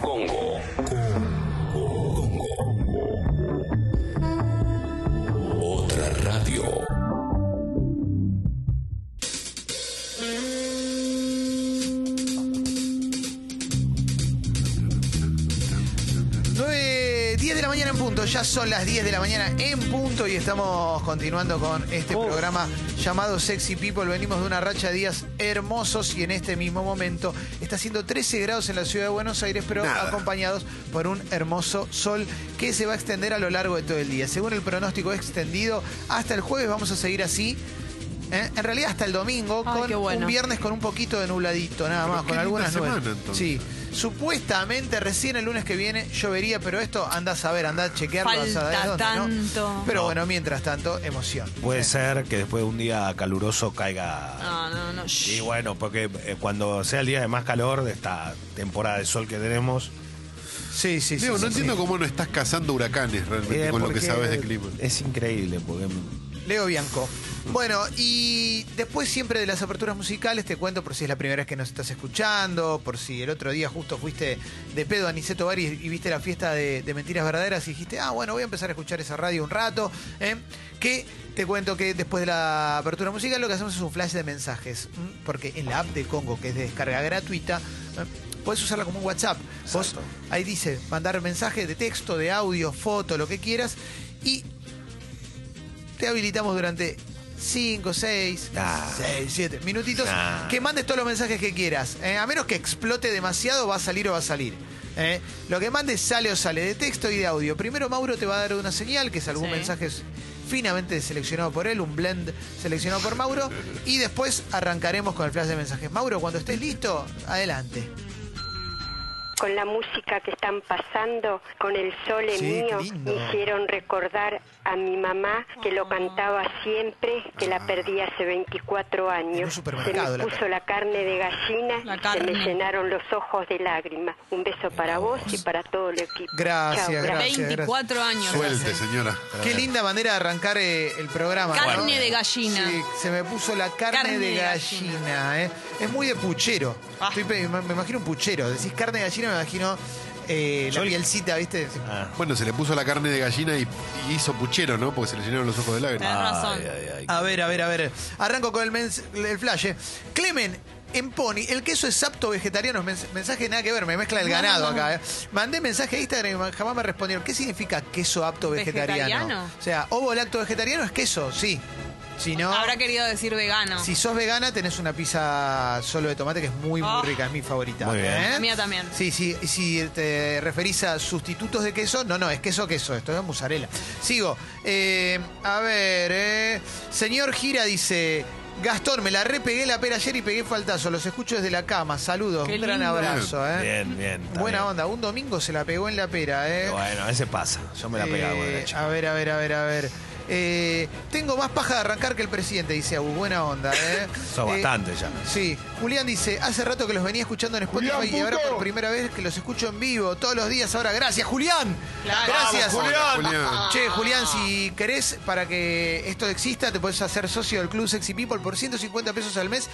Congo. Otra ya son las 10 de la mañana en punto y estamos continuando con este programa llamado Sexy People. Venimos de una racha de días hermosos y en este mismo momento está haciendo 13 grados en la ciudad de Buenos Aires, pero Nada. acompañados por un hermoso sol que se va a extender a lo largo de todo el día. Según el pronóstico extendido, hasta el jueves vamos a seguir así. ¿Eh? En realidad hasta el domingo, Ay, con bueno. un viernes con un poquito de nubladito, nada Pero más, con algunas nubes. semana. Sí, supuestamente recién el lunes que viene llovería, pero esto anda a saber, anda a chequearlo. a saber Falta dónde, ¿no? tanto. Pero bueno, mientras tanto, emoción. Puede ser que después de un día caluroso caiga. No, no, no. Y bueno, porque eh, cuando sea el día de más calor de esta temporada de sol que tenemos. Sí, sí, sí. No sí, entiendo sí. cómo no estás cazando huracanes realmente eh, con lo que sabes de clima. Es increíble, porque Leo Bianco. Bueno, y después siempre de las aperturas musicales te cuento por si es la primera vez que nos estás escuchando, por si el otro día justo fuiste de pedo a Niceto Bar y, y viste la fiesta de, de Mentiras Verdaderas y dijiste, ah, bueno, voy a empezar a escuchar esa radio un rato. ¿eh? Que te cuento que después de la apertura musical lo que hacemos es un flash de mensajes, ¿m? porque en la app de Congo, que es de descarga gratuita, ¿eh? puedes usarla como un WhatsApp. Vos, ahí dice, mandar mensaje de texto, de audio, foto, lo que quieras, y te habilitamos durante 5, 6, Ah. 6, 7 minutitos Ah. que mandes todos los mensajes que quieras. Eh, a menos que explote demasiado, va a salir o va a salir. Eh, lo que mandes sale o sale de texto y de audio. Primero Mauro te va a dar una señal, que es algún Sí. mensaje finamente seleccionado por él, un blend seleccionado por Mauro. Y después arrancaremos con el flash de mensajes. Mauro, cuando estés listo, adelante. Con la música que están pasando, con el sole Sí, mío, me hicieron recordar a mi mamá que lo cantaba siempre, que la perdí hace 24 Ah. En un años. Se supermercado la me puso la carne de gallina La y se carne. me llenaron los ojos de lágrimas. Un beso para vos y para todo el equipo. Gracias, Chao, gracias. 24 años. Suelte, señora. Qué linda manera de arrancar eh, el programa. Carne ¿no? de gallina. Sí, se me puso la carne, Carne de de gallina. ¿eh? Es muy de puchero. Ah. Estoy me, me imagino un puchero. Decís carne de gallina, me imagino eh, la Yo- pielcita, ¿viste? Ah. Bueno, se le puso la carne de gallina y, y hizo puchero, ¿no? Porque se le llenaron los ojos de lágrimas. Tenés razón. Ay, ay, ay. A ver, a ver, a ver. Arranco con el, mens- el flash. eh. Clemen. En Pony, el queso es apto vegetariano, mens- mensaje nada que ver, me mezcla el ganado acá. eh. Mandé mensaje a Instagram y jamás me respondieron. ¿Qué significa queso apto vegetariano? ¿Vegetariano? O sea, ovo lacto vegetariano es queso, sí. Si no, Habrá querido decir vegano. Si sos vegana, tenés una pizza solo de tomate que es muy, muy Oh. rica, es mi favorita. Muy bien. ¿eh? La mía también. Sí, sí, y si te referís a sustitutos de queso, no, no, es queso, queso, esto es mozzarella. Sigo. Eh, a ver, eh, señor Gira dice. Gastón, me la repegué la pera ayer y pegué faltazo. Los escucho desde la cama. Saludos. Qué Un gran lindo. abrazo, ¿eh? Bien, bien. está Buena bien. onda. Un domingo se la pegó en la pera, ¿eh? Bueno, a veces pasa. Yo me la pegaba con Eh, derecha. A ver, a ver, a ver, a ver. Eh, tengo más paja de arrancar que el presidente, dice Abu. Buena onda, ¿eh? Sos Eh, bastante ya. Sí. Julián dice, hace rato que los venía escuchando en Spotify y ahora por primera vez que los escucho en vivo, todos los días ahora. Gracias, Julián. Claro. Gracias, Vamos, Julián. Che, Julián, si querés, para que esto exista, te puedes hacer socio del Club Sexy People por 150 pesos al mes.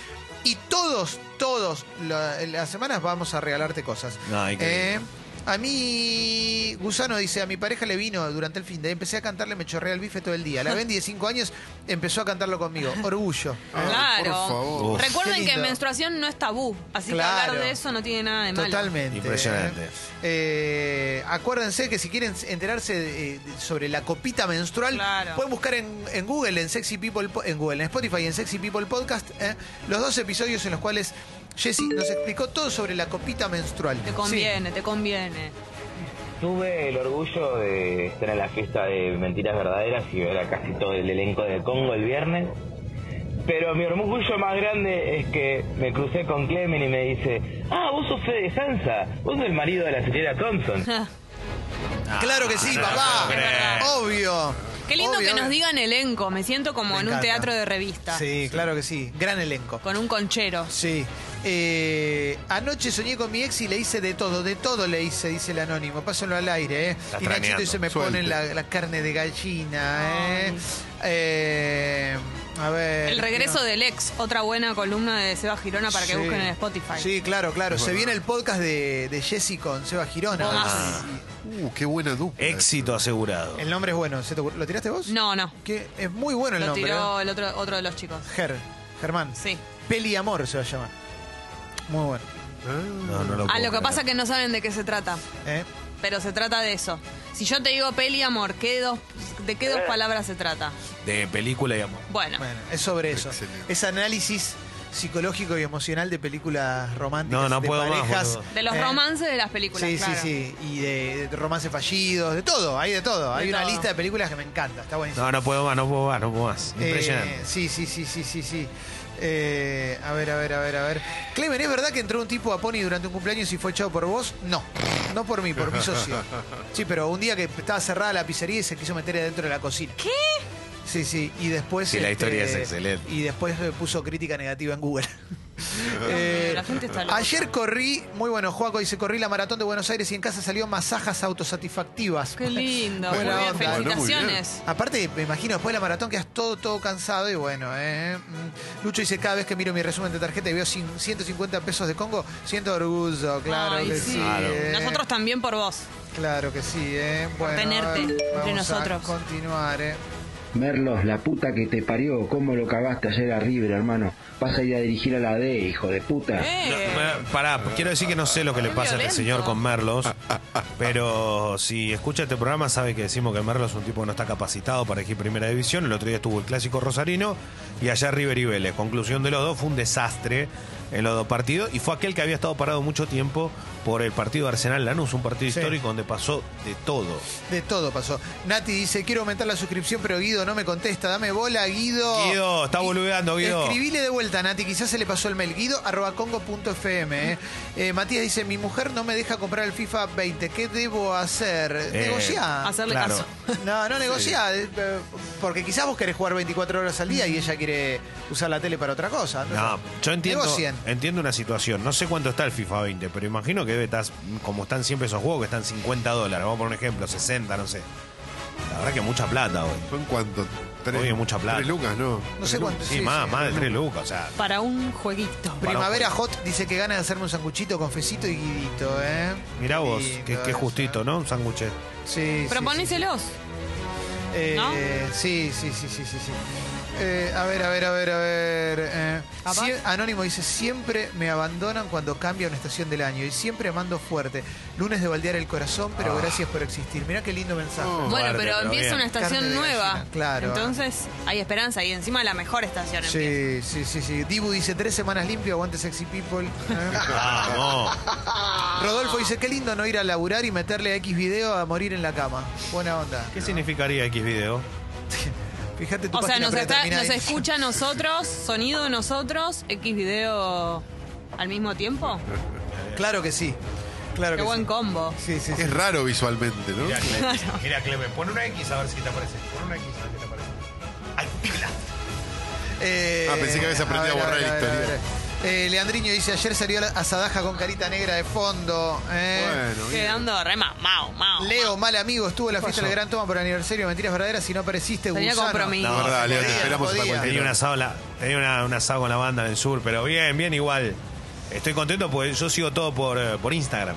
Y todos, todos, la- las semanas vamos a regalarte cosas. No, increíble. Eh, a mí, Gusano dice, a mi pareja le vino durante el fin de, empecé a cantarle, me chorrea el bife todo el día. La Bendy de 5 años empezó a cantarlo conmigo. Orgullo. Ay, Claro. por favor. Recuerden que menstruación no es tabú, así Claro. que hablar de eso no tiene nada de malo. Totalmente. Impresionante. ¿eh? Eh, acuérdense que si quieren enterarse de- de- sobre la copita menstrual, Claro. pueden buscar en, en Google, en Sexy People, en Google, en Spotify, en Sexy People Podcast, ¿eh? los dos episodios en los cuales Jessy nos explicó todo sobre la copita menstrual. Te Sí. conviene, te conviene. Tuve el orgullo de estar en la fiesta de Mentiras Verdaderas y ver a casi todo el elenco de Congo el viernes. Pero mi orgullo más grande es que me crucé con Clemen y me dice, ah, vos sos Fede Sansa, vos sos el marido de la señora Thompson. Claro que sí, no, papá. no. Obvio. Qué lindo Obvio. que nos digan elenco, me siento como Me en un teatro de revista. Sí, claro que sí. Gran elenco. Con un conchero. Sí. Eh, anoche soñé con mi ex y le hice de todo, de todo le hice, dice el anónimo. Pásenlo al aire, ¿eh? Está Y Nachito dice, me Suelte. ponen la, la carne de gallina, ¿eh? Eh, A ver. El regreso no. del ex, otra buena columna de Seba Girona para que Sí. busquen en Spotify. Sí, claro, claro. Se viene el podcast de, de Jessy con Seba Girona. Ah. Uh, qué buena dupla. Éxito asegurado. El nombre es bueno. ¿Se te ocurrió? ¿Lo tiraste vos? No, no. Que es muy bueno el Lo nombre. tiró ¿eh? el otro, otro de los chicos. Ger, Germán. Sí. Peli Amor se va a llamar. Muy bueno. No, no lo Ah, puedo lo que creer. pasa es que no saben de qué se trata. ¿eh? Pero se trata de eso. Si yo te digo peli amor, ¿qué dos, ¿de qué dos palabras se trata? De película y amor. Bueno, Bueno, es sobre eso. Excelente. Es análisis psicológico y emocional de películas románticas. No, no de puedo más, parejas. boludo. de los ¿eh? romances de las películas, Sí, claro. sí, sí. Y de, de romances fallidos, de todo, hay de todo. hay una lista de películas que me encanta, está buenísimo. No, no puedo más, no puedo más, no puedo más. Eh, Impresionante. sí, sí, sí, sí, sí, sí. Eh, a ver, a ver, a ver, a ver. Clemen, ¿es verdad que entró un tipo a Pony durante un cumpleaños y fue echado por vos? No, no por mí, por mi socio. Sí, pero un día que estaba cerrada la pizzería y se quiso meter adentro de la cocina. ¿Qué? Sí, sí, y después... este, Sí, la historia es excelente. Y después eh, puso crítica negativa en Google. mío, la gente está loca. ayer corrí, muy bueno, Joaco dice, corrí la maratón de Buenos Aires y en casa salió masajas autosatisfactivas. Qué lindo. Muy Buena bien, onda. Bueno, muy bien. felicitaciones. Aparte, me imagino, después de la maratón quedas todo, todo cansado y bueno, eh. Mm. Lucho dice, cada vez que miro mi resumen de tarjeta y veo cin- 150 pesos de Congo, siento orgullo, claro Ay, que sí. sí. Claro. eh. Nosotros también por vos. Claro que sí, eh. Bueno, tenerte entre vamos nosotros. A continuar, eh. Merlos, la puta que te parió, cómo lo cagaste ayer a River, hermano. Vas a ir a dirigir a la D, hijo de puta. Eh, No, pará, quiero decir que no sé lo que le pasa a este señor con Merlos, pero si escucha este programa sabe que decimos que Merlos es un tipo que no está capacitado para elegir primera división. El otro día estuvo el clásico rosarino y allá River y Vélez. Conclusión de los dos, fue un desastre en los dos partidos y fue aquel que había estado parado mucho tiempo por el partido de Arsenal Lanús, un partido Sí. histórico donde pasó de todo. De todo pasó. Nati dice, quiero aumentar la suscripción, pero Guido no me contesta. Dame bola, Guido. Guido, está boludeando, Guido. Escribile de vuelta, Nati. Quizás se le pasó el mail. Guido arroba congo.fm. Eh. Eh, Matías dice, mi mujer no me deja comprar el FIFA 20. ¿Qué debo hacer? Eh, Negociar. hacerle claro. caso. No, no negocia, eh, porque quizás vos querés jugar 24 horas al día y ella quiere usar la tele para otra cosa. No, yo entiendo, Negocien. entiendo una situación. No sé cuánto está el FIFA 20, pero imagino que debe estar, como están siempre esos juegos, que están 50 dólares. Vamos a poner un ejemplo, 60, no sé. La verdad que mucha plata hoy. ¿Son cuánto? ¿Tres, mucha plata. ¿Tres lucas? No. No sé cuánto. Sí, más, sí. más de 3 lucas, o sea. Para un jueguito. Primavera Hot dice que gana de hacerme un sanguchito con fecito y guidito, ¿eh? Mirá vos, qué, justito, ¿eh? ¿no? Un sándwich. Sí, sí, Proponíselos. sí. Eh, ¿no? Sí, sí, sí, sí, sí. sí. Eh, a ver, a ver, a ver, a ver. eh, Capaz. sie- Anónimo dice, siempre me abandonan cuando cambia una estación del año y siempre mando fuerte. Lunes de baldear el corazón, pero Ah. gracias por existir. Mirá qué lindo mensaje. Oh. Bueno, Fuerte, pero pero empieza bien. una estación Carne de nueva. gallina, claro. Entonces hay esperanza y encima la mejor estación empieza. Sí, sí, sí, sí. Dibu dice, tres semanas limpio, aguante sexy people. Eh. Vamos. Rodolfo dice, qué lindo no ir a laburar y meterle a X video a morir en la cama. Buena onda. ¿Qué significaría X video? Fíjate tu O sea, página nos, está- predeterminada nos escucha a nosotros, sonido de nosotros, X video al mismo tiempo. Claro que sí. Claro Qué que buen sí. combo. Sí, sí, sí. Es raro visualmente, ¿no? Mira, Clemen, mira, Clemen, pon una X a ver si te aparece. Pon una X a ver si te aparece. ¡Ay, pila! Eh, Ah, pensé que habías aprendido a ver, borrar ver, la ver, historia. ver. Eh, Leandriño dice, ayer salió la Asadaja con carita negra de fondo. eh. Bueno, bien. Quedando re ma- mao, mao. Leo, mal amigo, estuvo en la fiesta del Gran Toma por aniversario de Mentiras Verdaderas y no apareciste, Tenía gusano. compromiso. No, verdad, Leo, te esperamos podía. Tenía un asado, en la- tenía una, un asado con la banda en el sur, pero bien, bien igual. Estoy contento porque yo sigo todo por, eh, por Instagram.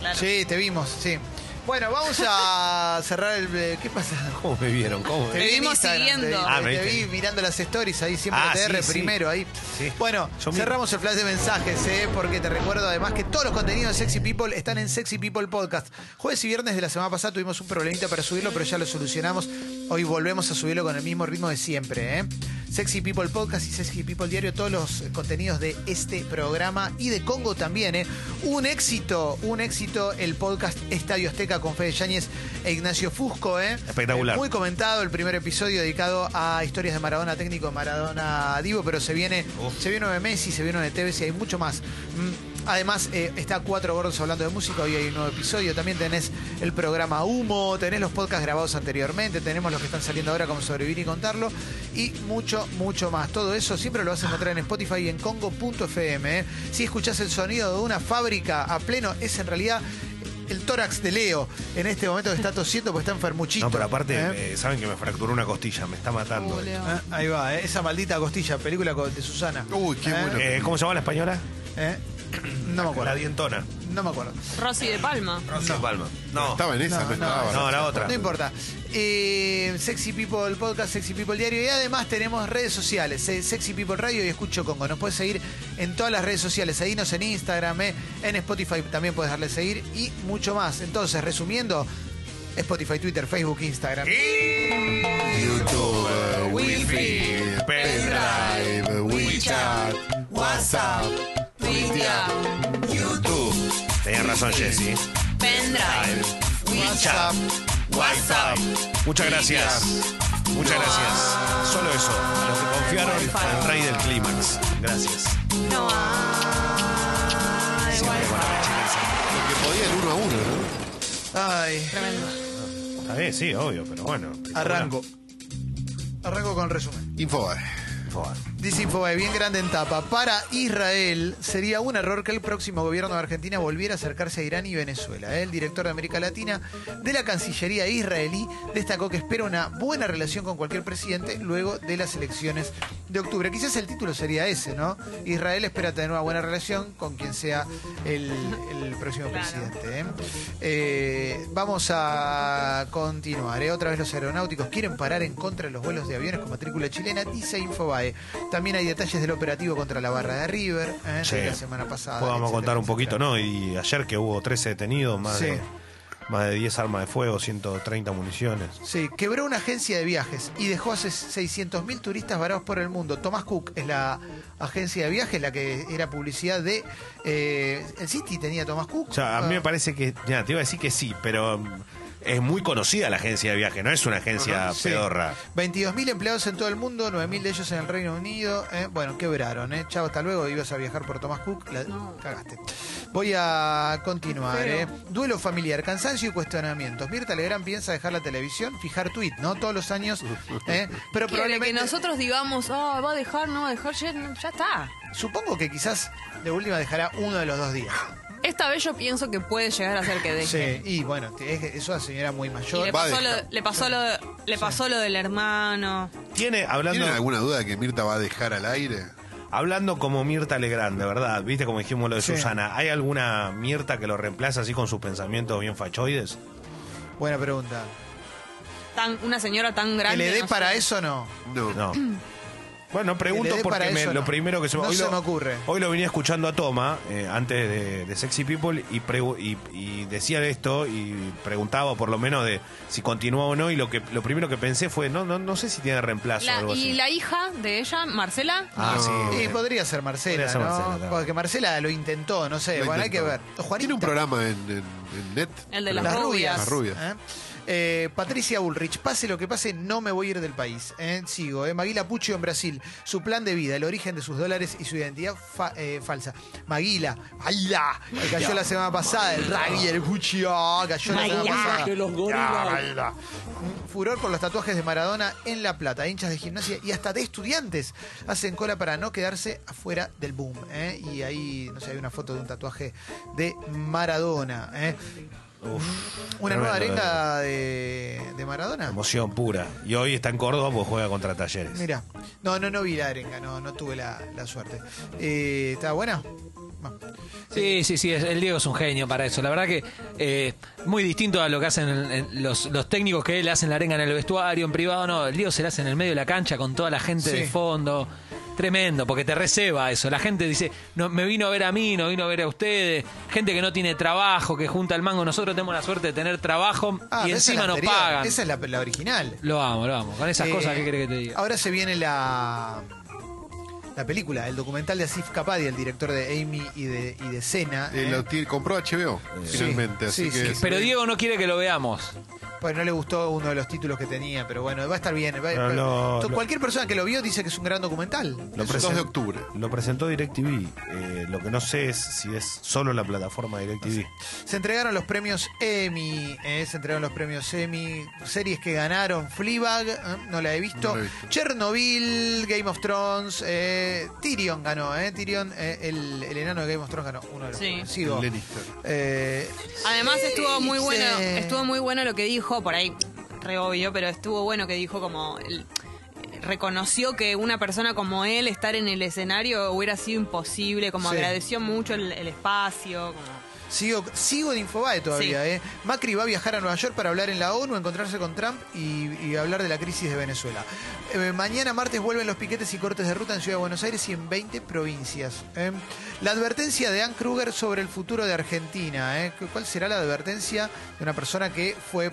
Claro. Sí, te vimos, sí. Bueno, vamos a cerrar el... eh, ¿Qué pasa? ¿Cómo me vieron? ¿Cómo me Te vimos Instagram, siguiendo. Te, vi- Ah, te vi mirando las stories ahí, siempre Ah, TR sí, sí. primero ahí. Sí. Bueno, Yo cerramos el flash de mensajes, ¿eh? porque te recuerdo además que todos los contenidos de Sexy People están en Sexy People Podcast. Jueves y viernes de la semana pasada tuvimos un problemita para subirlo, pero ya lo solucionamos. Hoy volvemos a subirlo con el mismo ritmo de siempre. ¿eh? Sexy People Podcast y Sexy People Diario, todos los contenidos de este programa y de Congo también. ¿eh? Un éxito, un éxito el podcast Estadio Azteca con Fede Yáñez e Ignacio Fusco. ¿eh? Espectacular. Muy comentado el primer episodio dedicado a historias de Maradona técnico, Maradona Divo, pero se viene, se viene de Messi, se viene de Tevez y hay mucho más. Mm, Además, eh, está Cuatro Gordos hablando de música, hoy hay un nuevo episodio, también tenés el programa Humo, tenés los podcasts grabados anteriormente, tenemos los que están saliendo ahora como Sobrevivir y Contarlo, y mucho, mucho más. Todo eso siempre lo vas a encontrar en Spotify y en Congo.fm. ¿eh? Si escuchás el sonido de una fábrica a pleno, es en realidad el tórax de Leo en este momento que está tosiendo porque está enfermuchito. No, pero aparte, ¿eh? eh, saben que me fracturó una costilla, me está matando. Uh, Leo. Ah, Ahí va, ¿eh? esa maldita costilla, película de Susana. Uy, qué ¿Eh? bueno. Eh, ¿Cómo se llama la española? No me La acuerdo. dientona. No me acuerdo. Rosy de Palma. Rocío Palma. No, Estaba en esa, no, No, estaba. no, la otra. No importa. Eh, Sexy People Podcast, Sexy People Diario. Y además tenemos redes sociales. eh, Sexy People Radio y Escucho Congo. Nos puedes seguir en todas las redes sociales. Seguinos en Instagram, eh, en Spotify también puedes darle seguir y mucho más. Entonces, resumiendo, Spotify, Twitter, Facebook, Instagram. YouTube, eh, Wi-Fi, pendrive, WeChat, WhatsApp, YouTube. Tenías razón, Jessy. pendrive, WhatsApp. WhatsApp. Muchas gracias. Muchas gracias. Solo eso. A los que confiaron al rey del clímax. Gracias. no hay Siempre con la mecha Lo que podía el uno a uno, ¿no? Ay, Tremendo. Está bien, sí, obvio, pero bueno. arranco. Arranco con el resumen. Infobae. Joder. Dice Infobae, bien grande en tapa. Para Israel sería un error que el próximo gobierno de Argentina volviera a acercarse a Irán y Venezuela. El director de América Latina de la Cancillería israelí destacó que espera una buena relación con cualquier presidente luego de las elecciones de octubre. Quizás el título sería ese, ¿no? Israel espera tener una buena relación con quien sea el, el próximo Claro. presidente. ¿eh? Eh, vamos a continuar. ¿eh? Otra vez los aeronáuticos quieren parar en contra de los vuelos de aviones con matrícula chilena, dice Infobae. También hay detalles del operativo contra la barra de River ¿eh? Sí. de la semana pasada. Vamos a etcétera, contar un poquito, etcétera. ¿no? Y ayer que hubo 13 detenidos, más, Sí. de, más de 10 armas de fuego, 130 municiones. Sí, quebró una agencia de viajes y dejó a 600.000 turistas varados por el mundo. Thomas Cook es la agencia de viajes, la que era publicidad de... eh, el City tenía Thomas Cook. O sea, a mí Ah. me parece que, ya, te iba a decir que sí, pero es muy conocida la agencia de viaje, no es una agencia Sí. pedorra. 22.000 empleados en todo el mundo, 9.000 de ellos en el Reino Unido. ¿eh? Bueno, quebraron, ¿eh? Chao, hasta luego. Ibas a viajar por Thomas Cook, la cagaste. Voy a continuar, ¿eh? Duelo familiar, cansancio y cuestionamientos. Mirta Legrand piensa dejar la televisión, fijar tweet, ¿no? Todos los años, ¿eh? Pero Quiere que probablemente... nosotros digamos, ah, va a dejar, no va a dejar, ya, ya está. Supongo que quizás de última dejará uno de los dos días. Esta vez yo pienso que puede llegar a ser que deje. Sí, y bueno, es una señora muy Y mayor. le Va a pasó, lo, dejar. le pasó lo, le pasó lo del hermano. Tiene, hablando, ¿Tienen alguna duda de que Mirta va a dejar al aire? hablando como Mirta Legrand, de verdad, viste como dijimos lo de Sí. Susana, ¿hay alguna Mirta que lo reemplaza así con sus pensamientos bien fachoides? Buena pregunta. Tan, una señora tan grande. ¿Que le dé no para sé. eso no? No. No. Bueno, pregunto porque me- lo primero que se me, No hoy se lo- me ocurre. Hoy lo venía escuchando a Toma eh, antes de, de Sexy People y, pregu- y, y decía de esto y preguntaba por lo menos de si continúa o no y lo que lo primero que pensé fue no no no sé si tiene reemplazo o La- algo y así. la hija de ella, Marcela, Ah, sí. Y podría ser Marcela, Podría ser ¿no? Marcela, claro. Porque Marcela lo intentó, no sé. Lo bueno, hay que ver. Juanita. Tiene un programa en, en- en net. el de las, Las rubias. Las rubias. ¿eh? Eh, Patricia Ulrich, pase lo que pase, no me voy a ir del país. ¿eh? Sigo. ¿eh? Maguila Puccio en Brasil, su plan de vida, el origen de sus dólares y su identidad fa- eh, falsa. Maguila, ¡Maguila! que cayó la semana pasada, el rugby, el Puccio, cayó la semana pasada. Ya, Maguila. Mm, Furor por los tatuajes de Maradona en La Plata, hinchas de gimnasia y hasta de estudiantes hacen cola para no quedarse afuera del boom. ¿eh? Y ahí, no sé, hay una foto de un tatuaje de Maradona. Una nueva arenga de, de Maradona. Emoción pura. Y hoy está en Córdoba porque juega contra Talleres. Mira, no, no, no vi la arenga, no, no tuve la, la suerte. Eh, ¿Está buena? Sí, sí, sí, el Diego es un genio para eso. La verdad que eh, muy distinto a lo que hacen en- en los, los técnicos que le hacen la arenga en el vestuario, en privado, no. El Diego se la hace en el medio de la cancha con toda la gente Sí. de fondo. Tremendo, porque te receba eso. La gente dice, no, me vino a ver a mí, no vino a ver a ustedes. Gente que no tiene trabajo, que junta el mango. Nosotros tenemos la suerte de tener trabajo Ah, y encima nos anterior, pagan. Esa es la, la original. Lo amo, lo amo. Con esas Eh, cosas, ¿qué crees que te diga? Ahora se viene la la película, el documental de Asif Kapadia, el director de Amy y de, y de Cena. Eh, ¿eh? lo compró HBO, finalmente. sí, así que sí. Pero Diego no quiere que lo veamos. Pues no le gustó uno de los títulos que tenía, pero bueno, va a estar bien. va- Pero va- lo- to- lo- cualquier persona que lo vio dice que es un gran documental. Lo El presen- 2 de octubre. Lo presentó DirecTV. Eh, lo que no sé es si es solo la plataforma DirecTV. Se entregaron los premios Emmy, eh, se entregaron los premios Emmy, series que ganaron, Fleabag, eh, no la he visto, No la he visto. Chernobyl, Game of Thrones, eh, Tyrion ganó, eh, Tyrion, eh, el, el enano de Game of Thrones ganó, uno de los Sí. Eh, Además estuvo muy bueno, estuvo muy bueno lo que dijo, por ahí, re obvio, pero estuvo bueno que dijo como el- reconoció que una persona como él estar en el escenario hubiera sido imposible, como Sí. agradeció mucho el, el espacio, como Sigo, sigo en Infobae todavía, Sí. ¿eh? Macri va a viajar a Nueva York para hablar en la ONU, encontrarse con Trump y, y hablar de la crisis de Venezuela. Eh, mañana martes vuelven los piquetes y cortes de ruta en Ciudad de Buenos Aires y en 20 provincias. ¿eh? La advertencia de Ann Kruger sobre el futuro de Argentina. ¿Cuál será la advertencia de una persona que fue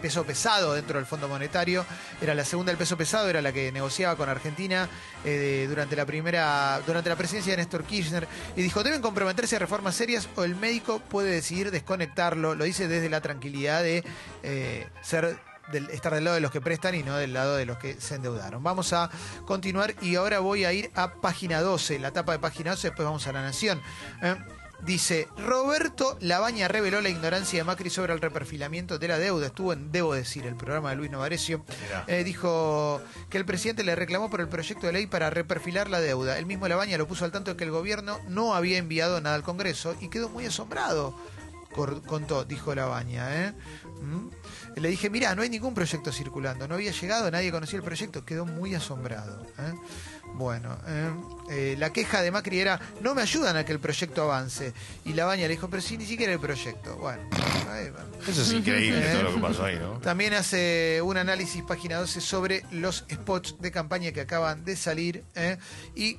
peso pesado dentro del Fondo Monetario? Era la segunda del peso pesado, era la que negociaba con Argentina eh, durante la primera, durante la presidencia de Néstor Kirchner y dijo deben comprometerse a reformas serias o el médico puede decidir desconectarlo. Lo dice desde la tranquilidad de eh, ser del- estar del lado de los que prestan y no del lado de los que se endeudaron. Vamos a continuar y ahora voy a ir a página 12, la tapa de página 12, después vamos a La Nación. ¿eh? Dice, Roberto Labaña reveló la ignorancia de Macri sobre el reperfilamiento de la deuda. Estuvo en Debo Decir, el programa de Luis Novarecio. Eh, dijo que el presidente le reclamó por el proyecto de ley para reperfilar la deuda. El mismo Labaña lo puso al tanto de que el gobierno no había enviado nada al Congreso y quedó muy asombrado, contó, dijo Labaña. ¿eh? ¿Mm? Le dije, mira, no hay ningún proyecto circulando, no había llegado, nadie conocía el proyecto, quedó muy asombrado. ¿eh? Bueno, ¿eh? Eh, la queja de Macri era, no me ayudan a que el proyecto avance. Y Labaña le dijo, pero si ni siquiera el proyecto. Bueno, ahí va. Eso es increíble Eh. todo lo que pasó ahí, ¿no? También hace un análisis, página 12, sobre los spots de campaña que acaban de salir. ¿eh? Y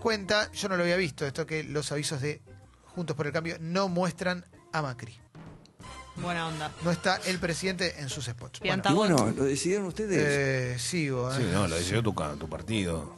cuenta, yo no lo había visto, esto que los avisos de Juntos por el Cambio no muestran a Macri. buena onda. No está el presidente en sus spots. Bueno, Y bueno, lo decidieron ustedes. eh, sigo. ¿eh? Sí, no, lo decidió tu partido.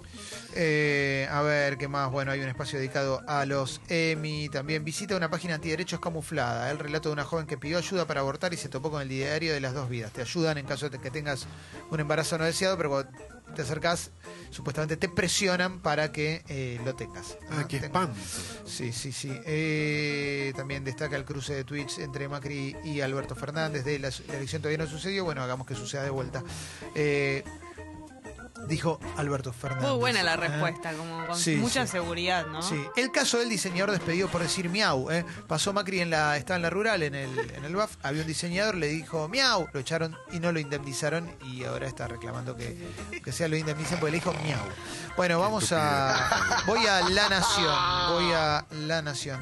Eh, a ver, ¿qué más? Bueno, hay un espacio dedicado a los Emmy. También visita una página antiderechos camuflada. El relato de una joven que pidió ayuda para abortar y se topó con el diario de las dos vidas. Te ayudan en caso de que tengas un embarazo no deseado, pero cuando te acercás, supuestamente te presionan para que eh, lo tengas. Ah, qué Ten- espanto. Sí, sí, sí. Eh, también destaca el cruce de tweets entre Macri y Alberto Fernández. De la, la elección todavía no sucedió. Bueno, hagamos que suceda de vuelta. Eh, dijo Alberto Fernández. Muy buena la ¿eh? respuesta, como con Sí, mucha sí. seguridad, ¿no? Sí, el caso del diseñador despedido por decir miau. ¿eh? Pasó Macri en la, estaba en la rural, en el, en el BAF, había un diseñador, le dijo miau, lo echaron y no lo indemnizaron y ahora está reclamando que, que sea lo indemnicen porque le dijo miau. Bueno, vamos a. Voy a La Nación. Voy a La Nación.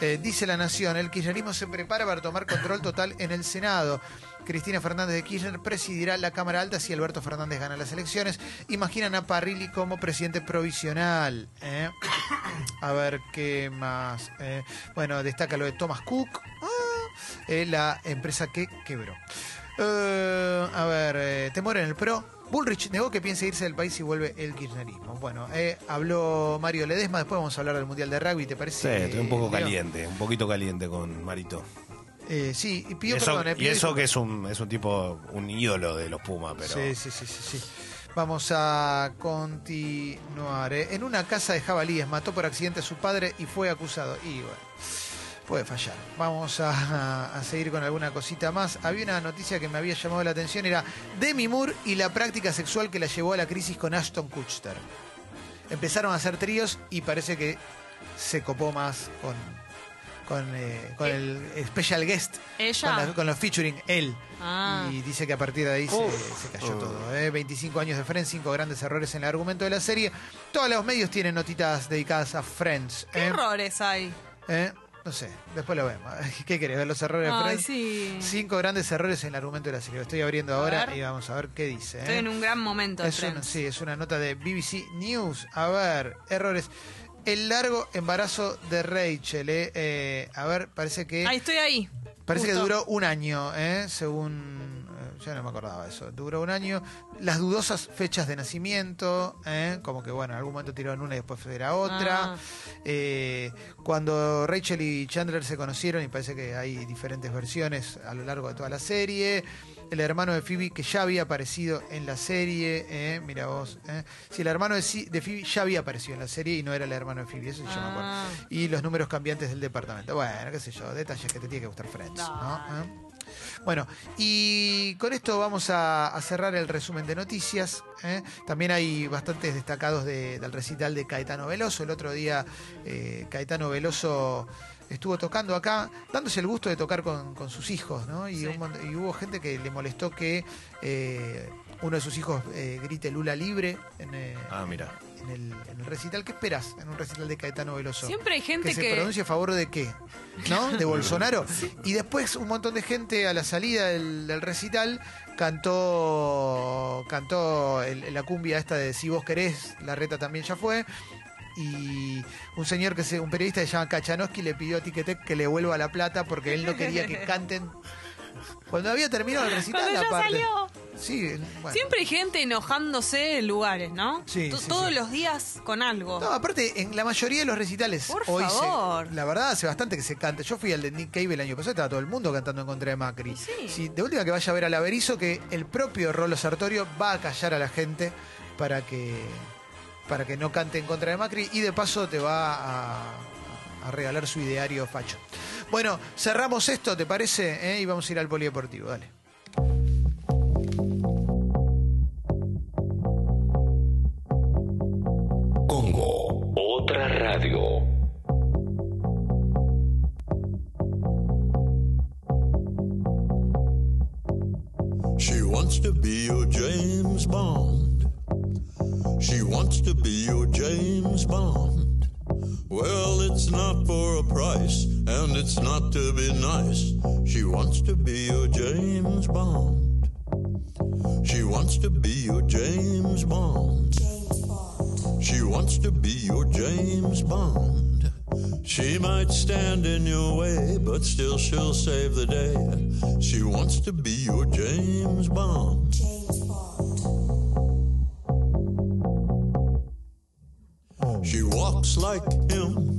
Eh, dice La Nación, el kirchnerismo se prepara para tomar control total en el Senado. Cristina Fernández de Kirchner presidirá la Cámara Alta si Alberto Fernández gana las elecciones. Imaginan a Parrilli como presidente provisional. ¿eh? A ver qué más. Eh, bueno, destaca lo de Thomas Cook, ah, eh, la empresa que quebró. Eh, a ver, eh, temor en el PRO. Bullrich negó que piense irse del país y vuelve el kirchnerismo. Bueno, eh, habló Mario Ledesma, después vamos a hablar del Mundial de Rugby, ¿te Sí, parece? estoy un poco caliente, un poquito caliente con Marito. Eh, sí, y Y pidió eso, perdón. eh, y pidió eso disculpas. que es un, es un tipo, un ídolo de los Pumas, pero... Sí, sí, sí, sí, sí. Vamos a continuar. ¿eh? En una casa de jabalíes mató por accidente a su padre y fue acusado. Y bueno, puede fallar. Vamos a, a seguir con alguna cosita más. Había una noticia que me había llamado la atención, era Demi Moore y la práctica sexual que la llevó a la crisis con Ashton Kutcher. Empezaron a hacer tríos y parece que se copó más con, con, eh, con el special guest. ¿Ella? Con, la- con los featuring, él. Ah. Y dice que a partir de ahí se, se cayó todo. ¿eh? 25 años de Friends, 5 grandes errores en el argumento de la serie. Todos los medios tienen notitas dedicadas a Friends. ¿Qué ¿eh? errores hay? ¿Eh? No sé, después lo vemos. ¿Qué querés ver los errores de Ay, Friends? sí. Cinco grandes errores en el argumento de la serie. Lo estoy abriendo ahora ver. y vamos a ver qué dice. ¿eh? Estoy en un gran momento de Es una, Friends. sí, es una nota de BBC News. A ver, errores. El largo embarazo de Rachel. ¿eh? Eh, a ver, parece que. Ahí estoy ahí. Parece que duró un año, ¿eh? según, yo no me acordaba eso. Duró un año. Las dudosas fechas de nacimiento, ¿eh? como que bueno, en algún momento tiraron una y después era otra. Ah. Eh, cuando Rachel y Chandler se conocieron, y parece que hay diferentes versiones a lo largo de toda la serie. El hermano de Phoebe que ya había aparecido en la serie, ¿eh? mira vos. ¿eh? Si el hermano de, Phoebe ya había aparecido en la serie y no era el hermano de Phoebe, eso sí yo me acuerdo. Ah. Y los números cambiantes del departamento. Bueno, qué sé yo, detalles que te tiene que gustar Friends, ¿no? Bueno, y con esto vamos a, a cerrar el resumen de noticias. ¿eh? También hay bastantes destacados de- del recital de Caetano Veloso. El otro día eh, Caetano Veloso estuvo tocando acá, dándose el gusto de tocar con, con sus hijos, ¿no? Y, Sí. un y hubo gente que le molestó que eh, uno de sus hijos eh, grite Lula libre en, eh, Ah, mira. en el, en el recital. ¿Qué esperas en un recital de Caetano Veloso? Siempre hay gente que se que. pronuncie a favor de qué, ¿no? De Bolsonaro. Y después un montón de gente a la salida del, del recital cantó cantó el- la cumbia esta de Si vos querés, la reta también ya fue. Y un señor que se, un periodista que se llama Kachanowski le pidió a Ticketek que le vuelva la plata porque él no quería que canten. Cuando había terminado el recital, Cuando ya aparte. salió. Sí, bueno. Siempre hay gente enojándose en lugares, ¿no? Sí, To- sí, Todos sí. los días con algo. No, aparte, en la mayoría de los recitales Por hoy se- favor. la verdad hace bastante que se canta. Yo fui al de Nick Cave el año pasado, estaba todo el mundo cantando en contra de Macri. Sí. De última que vaya a ver al Averizo, que el propio Rolo Sartorio va a callar a la gente para que para que no cante en contra de Macri y de paso te va a, a regalar su ideario facho. Bueno, cerramos esto, ¿te parece? ¿Eh? Y vamos a ir al polideportivo, dale. Congo, otra radio. She wants to be your James Bond. She wants to be your James Bond. Well, it's not for a price, and it's not to be nice. She wants to be your James Bond. She wants to be your James Bond. James Bond. She wants to be your James Bond. She might stand in your way, but still she'll save the day. She wants to be your James Bond. like him.